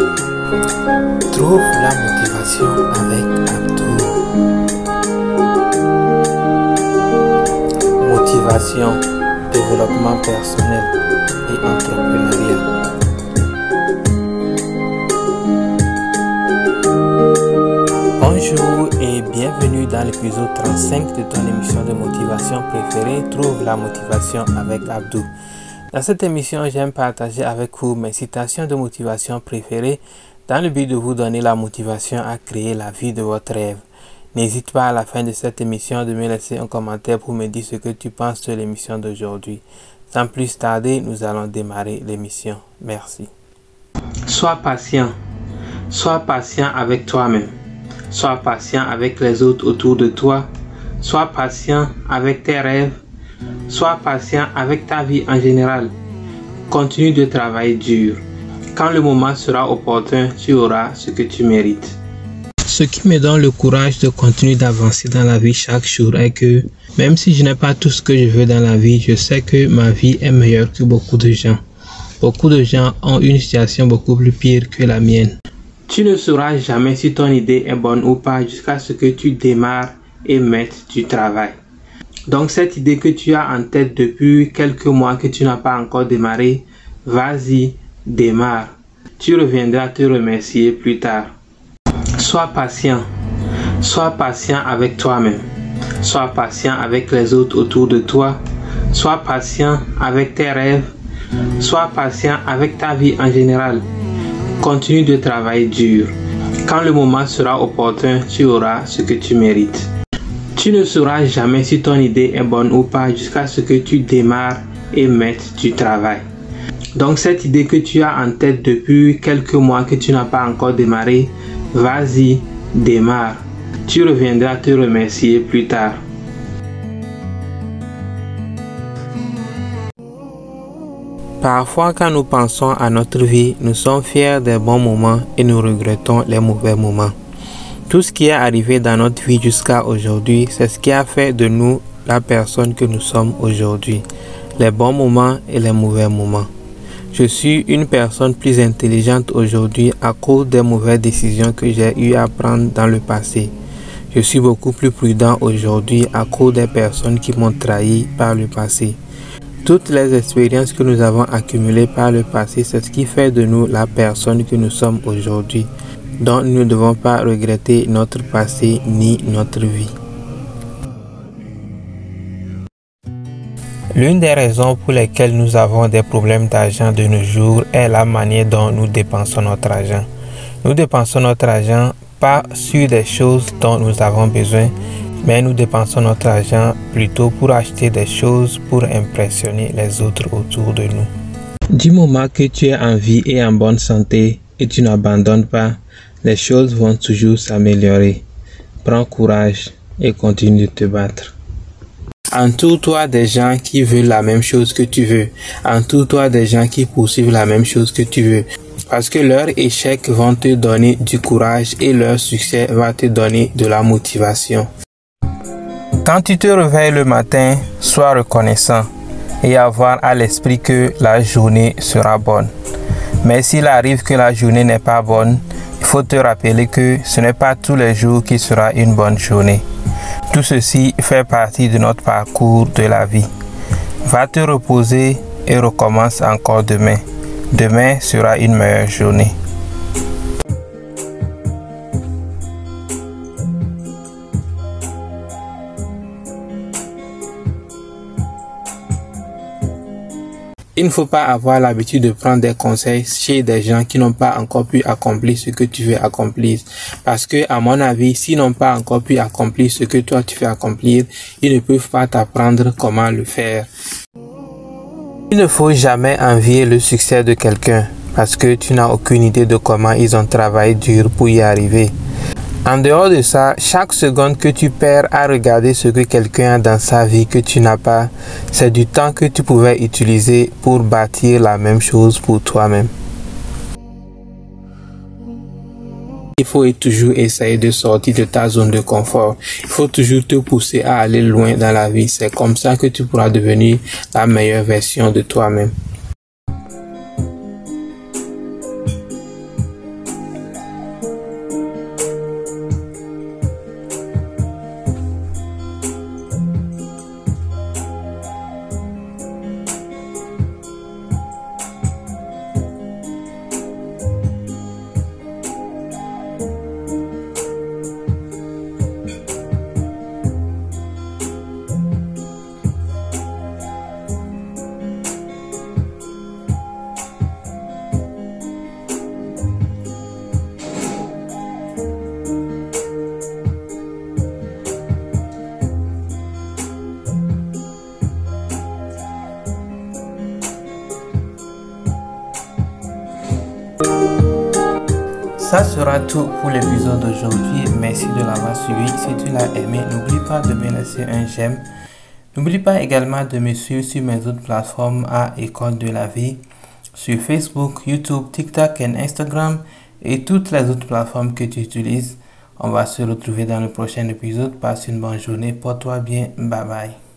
Trouve la motivation avec Abdou. Motivation, développement personnel et entrepreneuriat. Bonjour et bienvenue dans l'épisode 35 de ton émission de motivation préférée Trouve la motivation avec Abdou. Dans cette émission, j'aime partager avec vous mes citations de motivation préférées dans le but de vous donner la motivation à créer la vie de votre rêve. N'hésite pas à la fin de cette émission de me laisser un commentaire pour me dire ce que tu penses de l'émission d'aujourd'hui. Sans plus tarder, nous allons démarrer l'émission. Merci. Sois patient. Sois patient avec toi-même. Sois patient avec les autres autour de toi. Sois patient avec tes rêves Sois patient avec ta vie en général. Continue de travailler dur. Quand le moment sera opportun, tu auras ce que tu mérites. Ce qui me donne le courage de continuer d'avancer dans la vie chaque jour est que même si je n'ai pas tout ce que je veux dans la vie, je sais que ma vie est meilleure que beaucoup de gens. Beaucoup de gens ont une situation beaucoup plus pire que la mienne. Tu ne sauras jamais si ton idée est bonne ou pas jusqu'à ce que tu démarres et mettes du travail. Donc cette idée que tu as en tête depuis quelques mois que tu n'as pas encore démarré, vas-y, démarre. Tu reviendras te remercier plus tard. Sois patient. Sois patient avec toi-même. Sois patient avec les autres autour de toi. Sois patient avec tes rêves. Sois patient avec ta vie en général. Continue de travailler dur. Quand le moment sera opportun, tu auras ce que tu mérites. Tu ne sauras jamais si ton idée est bonne ou pas jusqu'à ce que tu démarres et mettes du travail. Donc cette idée que tu as en tête depuis quelques mois que tu n'as pas encore démarré, vas-y, démarre. Tu reviendras te remercier plus tard. Parfois, quand nous pensons à notre vie, nous sommes fiers des bons moments et nous regrettons les mauvais moments. Tout ce qui est arrivé dans notre vie jusqu'à aujourd'hui, c'est ce qui a fait de nous la personne que nous sommes aujourd'hui, les bons moments et les mauvais moments. Je suis une personne plus intelligente aujourd'hui à cause des mauvaises décisions que j'ai eu à prendre dans le passé. Je suis beaucoup plus prudent aujourd'hui à cause des personnes qui m'ont trahi par le passé. Toutes les expériences que nous avons accumulées par le passé, c'est ce qui fait de nous la personne que nous sommes aujourd'hui. Donc nous ne devons pas regretter notre passé ni notre vie. L'une des raisons pour lesquelles nous avons des problèmes d'argent de nos jours est la manière dont nous dépensons notre argent. Nous dépensons notre argent pas sur des choses dont nous avons besoin, mais nous dépensons notre argent plutôt pour acheter des choses pour impressionner les autres autour de nous. Du moment que tu es en vie et en bonne santé et tu n'abandonnes pas, les choses vont toujours s'améliorer. Prends courage et continue de te battre. Entoure-toi des gens qui veulent la même chose que tu veux. Entoure-toi des gens qui poursuivent la même chose que tu veux. Parce que leurs échecs vont te donner du courage et leur succès va te donner de la motivation. Quand tu te réveilles le matin, sois reconnaissant et avoir à l'esprit que la journée sera bonne. Mais s'il arrive que la journée n'est pas bonne, il faut te rappeler que ce n'est pas tous les jours qui sera une bonne journée. Tout ceci fait partie de notre parcours de la vie. Va te reposer et recommence encore demain. Demain sera une meilleure journée. Il ne faut pas avoir l'habitude de prendre des conseils chez des gens qui n'ont pas encore pu accomplir ce que tu veux accomplir. Parce que, à mon avis, s'ils n'ont pas encore pu accomplir ce que toi tu veux accomplir, ils ne peuvent pas t'apprendre comment le faire. Il ne faut jamais envier le succès de quelqu'un parce que tu n'as aucune idée de comment ils ont travaillé dur pour y arriver. En dehors de ça, chaque seconde que tu perds à regarder ce que quelqu'un a dans sa vie que tu n'as pas, c'est du temps que tu pouvais utiliser pour bâtir la même chose pour toi-même. Il faut toujours essayer de sortir de ta zone de confort. Il faut toujours te pousser à aller loin dans la vie. C'est comme ça que tu pourras devenir la meilleure version de toi-même. Ça sera tout pour l'épisode d'aujourd'hui. Merci de l'avoir suivi. Si tu l'as aimé, n'oublie pas de me laisser un j'aime. N'oublie pas également de me suivre sur mes autres plateformes à École de la vie, sur Facebook, YouTube, TikTok et Instagram et toutes les autres plateformes que tu utilises. On va se retrouver dans le prochain épisode. Passe une bonne journée. Porte-toi bien. Bye bye.